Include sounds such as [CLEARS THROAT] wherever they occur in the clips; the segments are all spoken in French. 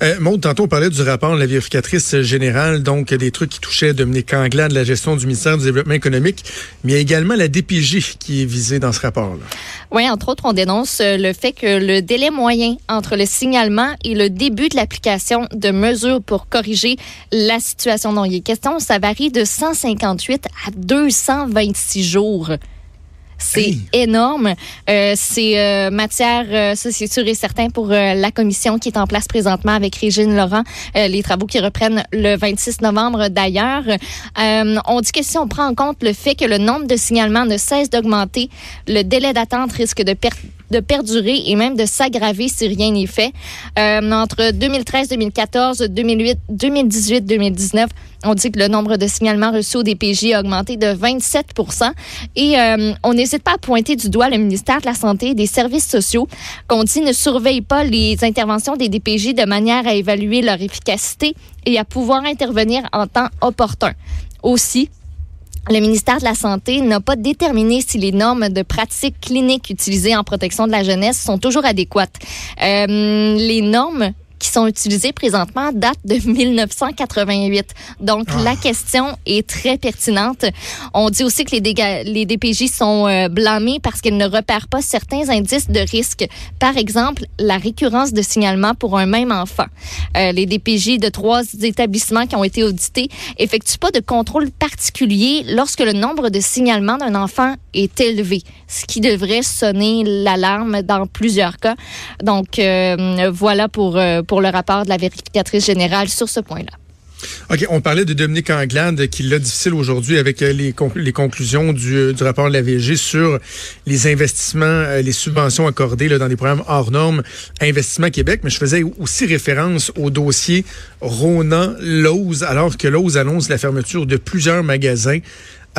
Euh, Maud, tantôt on parlait du rapport de la vérificatrice générale, donc des trucs qui touchaient Dominique Anglade, la gestion du ministère du Développement économique, mais il y a également la DPJ qui est visée dans ce rapport-là. Oui, entre autres, on dénonce euh, le fait que le délai moyen entre le signalement et le début de l'application de mesures pour corriger la situation dont il est question, ça varie de 158 à 226 jours. C'est énorme. Euh, c'est euh, matière, euh, ça c'est sûr et certain pour euh, la commission qui est en place présentement avec Régine Laurent, les travaux qui reprennent le 26 novembre d'ailleurs. on dit que si on prend en compte le fait que le nombre de signalements ne cesse d'augmenter, le délai d'attente risque de perdre de perdurer et même de s'aggraver si rien n'est fait. Euh, entre 2013, 2014, 2008, 2018, 2019, on dit que le nombre de signalements reçus au DPJ a augmenté de 27 et euh, on n'hésite pas à pointer du doigt le ministère de la Santé et des Services sociaux qu'on dit ne surveille pas les interventions des DPJ de manière à évaluer leur efficacité et à pouvoir intervenir en temps opportun. Aussi, le ministère de la Santé n'a pas déterminé si les normes de pratique clinique utilisées en protection de la jeunesse sont toujours adéquates. Euh, les normes qui sont utilisés présentement datent de [LAUGHS] 1988. Donc, la ah. question est très pertinente. On dit aussi que les, les DPJ sont euh, blâmés parce qu'ils ne repèrent pas certains indices de risque. Par exemple, la récurrence de signalement pour un même enfant. Euh, les DPJ de trois établissements qui ont été audités effectuent pas de contrôle particulier lorsque le nombre de signalements d'un enfant est élevé, ce qui devrait sonner l'alarme dans plusieurs cas. Donc, euh, voilà pour pour le rapport de la vérificatrice générale sur ce point-là. OK, on parlait de Dominique Anglade qui l'a difficile aujourd'hui avec euh, les, conclusions du, euh, du, rapport de la VG sur les investissements, euh, les subventions accordées dans des programmes hors normes, Investissement Québec, mais je faisais aussi référence au dossier Rona-Lose, alors que Lose annonce la fermeture de plusieurs magasins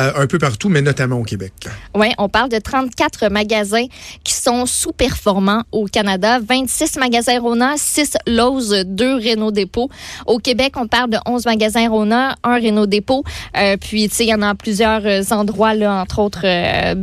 euh, un peu partout, mais notamment au Québec. Oui, on parle de 34 magasins qui sont sous-performants au Canada, 26 magasins Rona, 6 Lowe's, 2 Renault Dépôt. Au Québec, on parle de 11 magasins Rona, 1 Renault Dépôt. Euh, puis, tu sais, il y en a plusieurs euh, endroits, là, entre autres euh,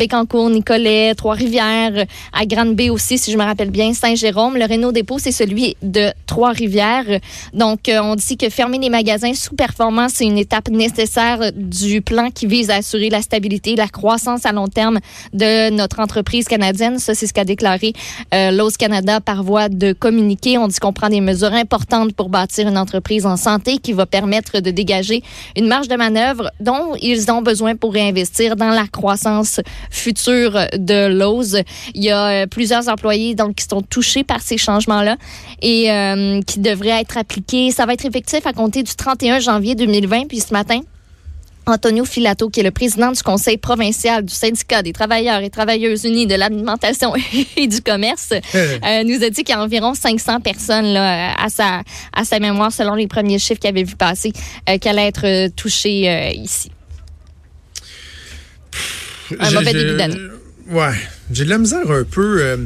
Nicolet, Trois-Rivières, à Grande-Bay aussi, si je me rappelle bien, Saint-Jérôme. Le Renault Dépôt, c'est celui de Trois-Rivières. Donc, on dit que fermer les magasins sous-performants, c'est une étape nécessaire du plan qui vise à assurer la stabilité, la croissance à long terme de notre entreprise canadienne. Ça, c'est ce qu'a déclaré euh, Lowe's Canada par voie de communiqué. On dit qu'on prend des mesures importantes pour bâtir une entreprise en santé qui va permettre de dégager une marge de manœuvre dont ils ont besoin pour réinvestir dans la croissance future de Lowe's. Il y a euh, plusieurs employés donc qui sont touchés par ces changements-là et euh, qui devraient être appliqués. Ça va être effectif à compter du 31 janvier 2020. Puis ce matin, Antonio Filato, qui est le président du conseil provincial du syndicat des travailleurs et travailleuses unis de l'alimentation [LAUGHS] et du commerce, [LAUGHS] euh, nous a dit qu'il y a environ 500 personnes là, à, sa, à sa mémoire, selon les premiers chiffres qu'il avait vu passer, euh, qui allaient être euh, touchées ici. Un mauvais début d'année. Ouais, j'ai de la misère un peu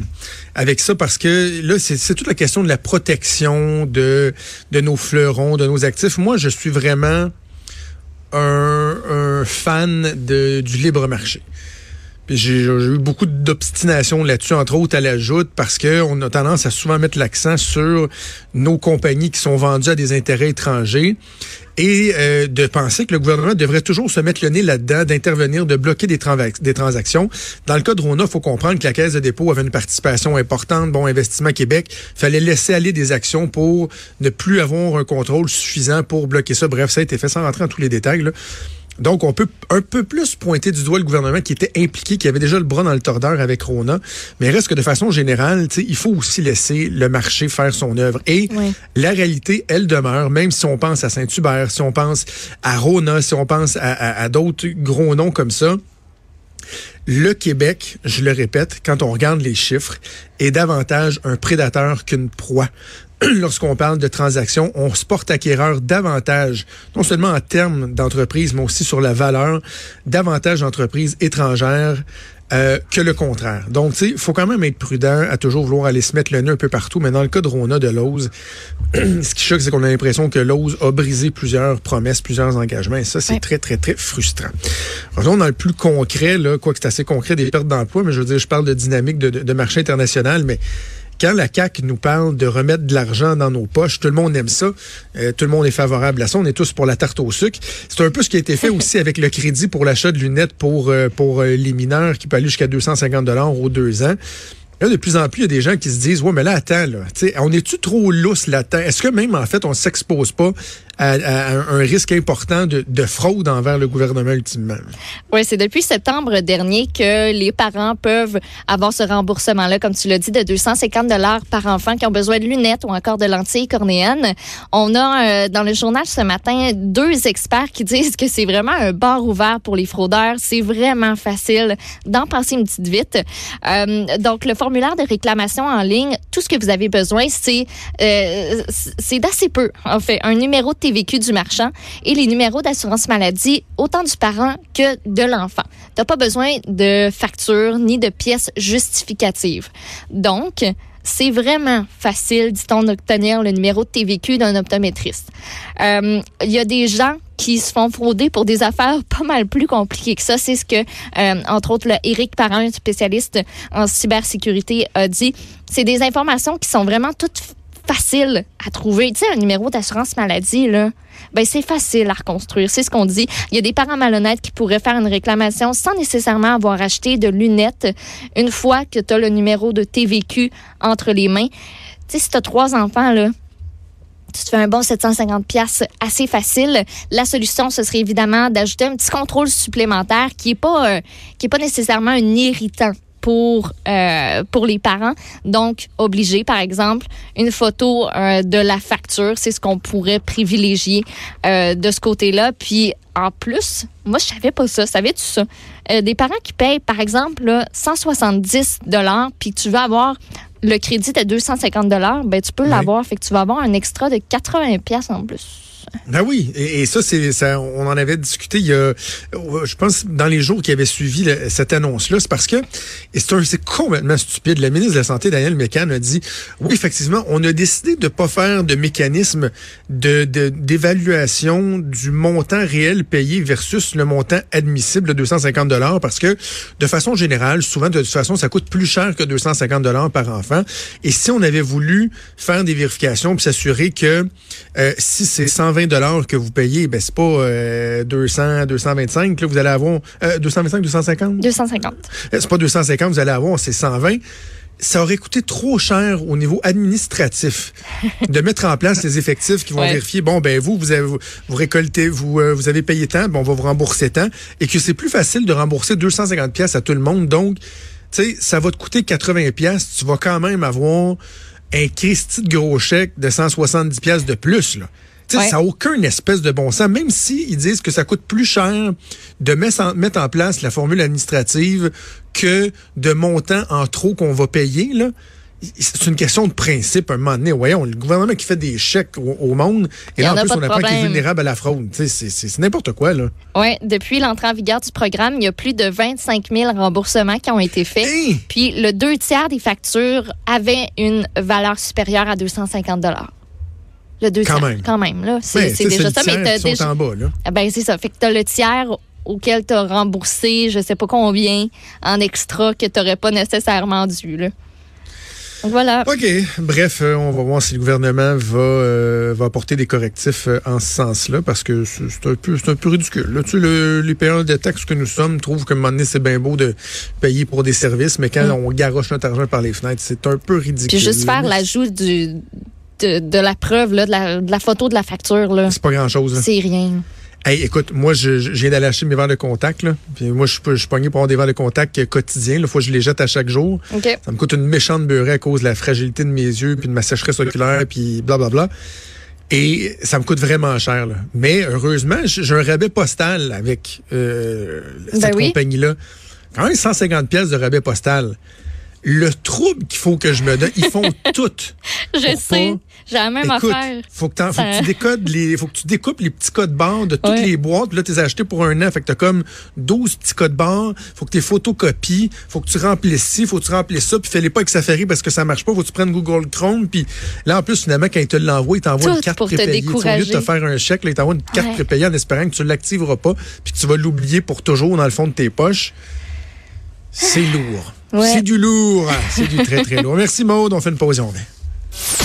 avec ça parce que là, c'est toute la question de la protection de, de nos fleurons, de nos actifs. Moi, je suis vraiment un, fan de, du libre marché. J'ai eu beaucoup d'obstination là-dessus, entre autres à la joute, parce qu'on a tendance à souvent mettre l'accent sur nos compagnies qui sont vendues à des intérêts étrangers et euh, de penser que le gouvernement devrait toujours se mettre le nez là-dedans, d'intervenir, de bloquer des, des transactions. Dans le cas de Rona, il faut comprendre que la Caisse de dépôt avait une participation importante. Bon, Investissement Québec, fallait laisser aller des actions pour ne plus avoir un contrôle suffisant pour bloquer ça. Bref, ça a été fait sans rentrer dans tous les détails. Là. Donc, on peut un peu plus pointer du doigt le gouvernement qui était impliqué, qui avait déjà le bras dans le tordeur avec Rona. Mais reste que de façon générale, il faut aussi laisser le marché faire son œuvre. Et la réalité, elle demeure, même si on pense à Saint-Hubert, si on pense à Rona, si on pense à d'autres gros noms comme ça. Le Québec, je le répète, quand on regarde les chiffres, est davantage un prédateur qu'une proie. [CLEARS THROAT] Lorsqu'on parle de transactions, on se porte acquéreur davantage, non seulement en termes d'entreprise, mais aussi sur la valeur, davantage d'entreprises étrangères euh, que le contraire. Donc, tu sais, il faut quand même être prudent à toujours vouloir aller se mettre le nez un peu partout. Mais dans le cas de Rona de Lowe's, [CLEARS THROAT] ce qui choque, c'est qu'on a l'impression que Lowe's a brisé plusieurs promesses, plusieurs engagements. Et ça, c'est très, très, très frustrant. Revenons dans le plus concret, là, quoi que c'est assez concret, des pertes d'emploi, mais je veux dire, je parle de dynamique de, de marché international, mais quand la CAQ nous parle de remettre de l'argent dans nos poches, tout le monde aime ça. Euh, tout le monde est favorable à ça. On est tous pour la tarte au sucre. C'est un peu ce qui a été fait aussi avec le crédit pour l'achat de lunettes pour, euh, euh, les mineurs qui peut aller jusqu'à 250 dollars aux deux ans. Là, de plus en plus, il y a des gens qui se disent, ouais, mais là, attends, on est-tu trop lousse là-dedans? Est-ce que même, en fait, on s'expose pas à, un risque important de, fraude envers le gouvernement ultimement. Oui, c'est depuis septembre dernier que les parents peuvent avoir ce remboursement-là, comme tu l'as dit, de 250 dollars par enfant qui ont besoin de lunettes ou encore de lentilles cornéennes. On a euh, dans le journal ce matin deux experts qui disent que c'est vraiment un bar ouvert pour les fraudeurs. C'est vraiment facile d'en passer une petite vite. Euh, donc, le formulaire de réclamation en ligne, tout ce que vous avez besoin, c'est euh, c'est d'assez peu, en fait. Un numéro de vécu du marchand et les numéros d'assurance maladie autant du parent que de l'enfant. Tu n'as pas besoin de facture ni de pièces justificatives. Donc, c'est vraiment facile, dit-on, d'obtenir le numéro de TVQ d'un optométriste. Euh, il y a des gens qui se font frauder pour des affaires [LAUGHS] pas mal plus compliquées que ça. C'est ce que, euh, entre autres, le Eric Parent, spécialiste en cybersécurité, a dit. C'est des informations qui sont vraiment toutes facile à trouver. Tu sais, un numéro d'assurance maladie, là, ben c'est facile à reconstruire. C'est ce qu'on dit. Il y a des parents malhonnêtes qui pourraient faire une réclamation sans nécessairement avoir acheté de lunettes une fois que tu as le numéro de TVQ entre les mains. Tu sais, si tu as trois enfants, là, tu te fais un bon 750 pièces assez facile. La solution, ce serait évidemment d'ajouter un petit contrôle supplémentaire qui est pas euh, pas nécessairement un irritant pour euh, pour les parents. Donc, obligé, par exemple, une photo euh, de la facture, c'est ce qu'on pourrait privilégier euh, de ce côté-là. Puis, en plus, moi, je savais pas ça. Savais-tu ça? des parents qui payent, par exemple, là, 170 dollars, puis tu veux avoir le crédit de 250 dollars, ben tu peux l'avoir. Fait que tu vas avoir un extra de 80 pièces en plus. Ben oui, et, ça, c'est ça, on en avait discuté il y a, je pense, dans les jours qui avaient suivi cette annonce-là, c'est parce que, et c'est complètement stupide, la ministre de la Santé, Daniel Mécan, a dit, oui, effectivement, on a décidé de pas faire de mécanisme de d'évaluation du montant réel payé versus le montant admissible de 250 dollars, parce que, de façon générale, souvent, de toute façon, ça coûte plus cher que 250 dollars par enfant. Et si on avait voulu faire des vérifications puis s'assurer que euh, si c'est 120 dollars que vous payez, ben c'est pas 200, 225 là, vous allez avoir 225, 250 250. C'est pas 250, vous allez avoir, c'est 120 ça aurait coûté trop cher au niveau administratif de mettre en place les effectifs qui vont vérifier bon ben vous vous avez vous, récoltez vous euh, vous avez payé tant bon on va vous rembourser tant et que c'est plus facile de rembourser 250 pièces à tout le monde. Donc tu sais ça va te coûter 80 pièces tu vas quand même avoir un Christy de gros chèque de 170 pièces de plus là ça n'a aucun espèce de bon sens. Même si ils disent que ça coûte plus cher de mettre en, place la formule administrative que de montants en trop qu'on va payer, là. C'est une question de principe, un moment donné. Voyons, le gouvernement qui fait des chèques au, monde, et là, en, plus, on apprend qu'il est vulnérable à la fraude. C'est n'importe quoi, là. Oui, depuis l'entrée en vigueur du programme, il y a plus de 25 000 remboursements qui ont été faits. Puis, le deux tiers des factures avaient une valeur supérieure à 250 le deuxième. Quand même. Quand même, là. C'est ben, déjà ça. Mais t'as déjà. en bas, là. Ah, ben, c'est ça. Fait que t'as le tiers auquel tu as remboursé, je sais pas combien, en extra que tu n'aurais pas nécessairement dû, là. Donc voilà. OK. Bref, euh, on va voir si le gouvernement va, euh, va apporter des correctifs euh, en ce sens-là, parce que c'est un peu, un peu ridicule. Là, tu sais, le, les payeurs de taxes que nous sommes trouvent qu'à un moment donné, c'est bien beau de payer pour des services, mais quand mm. on garoche notre argent par les fenêtres, c'est un peu ridicule. Puis juste faire l'ajout du de, la preuve, là, de, la, photo de la facture. Là. C'est pas grand-chose. C'est rien. Hey, écoute, moi, je, viens d'aller acheter mes verres de contact. Là. Puis moi, je, suis pogné pour avoir des verres de contact quotidiens. Il faut que je les jette à chaque jour. Ça me coûte une méchante beurrée à cause de la fragilité de mes yeux, puis de ma sécheresse oculaire, puis blablabla. Bla, bla. Et ça me coûte vraiment cher. Là. Mais heureusement, j'ai un rabais postal avec euh, cette ben compagnie-là. Quand même 150 pièces de rabais postal. Le trouble qu'il faut que je me donne. Ils font [LAUGHS] tout. Je sais. J'ai la même Écoute, affaire. Faut que, faut que tu décodes les, faut que tu découpes les petits codes barres de toutes Ouais. les boîtes. Puis là, tu les as achetés pour un an. Fait que t'as comme 12 petits codes barres. Faut que tu photocopies. Faut que tu remplisses ci, faut que tu remplisses ça. Puis fais-les pas avec Safari parce que ça marche pas. Faut que tu prennes Google Chrome. Puis là, en plus, finalement, quand il te l'envoie, il t'envoie Tout une carte pour prépayée. Au lieu de te faire un chèque, là, il t'envoie une carte Ouais. prépayée en espérant que tu l'activeras pas. Puis que tu vas l'oublier pour toujours dans le fond de tes poches. C'est lourd. C'est du lourd. C'est du très, très lourd. Merci, Maude. On fait une pause et on est.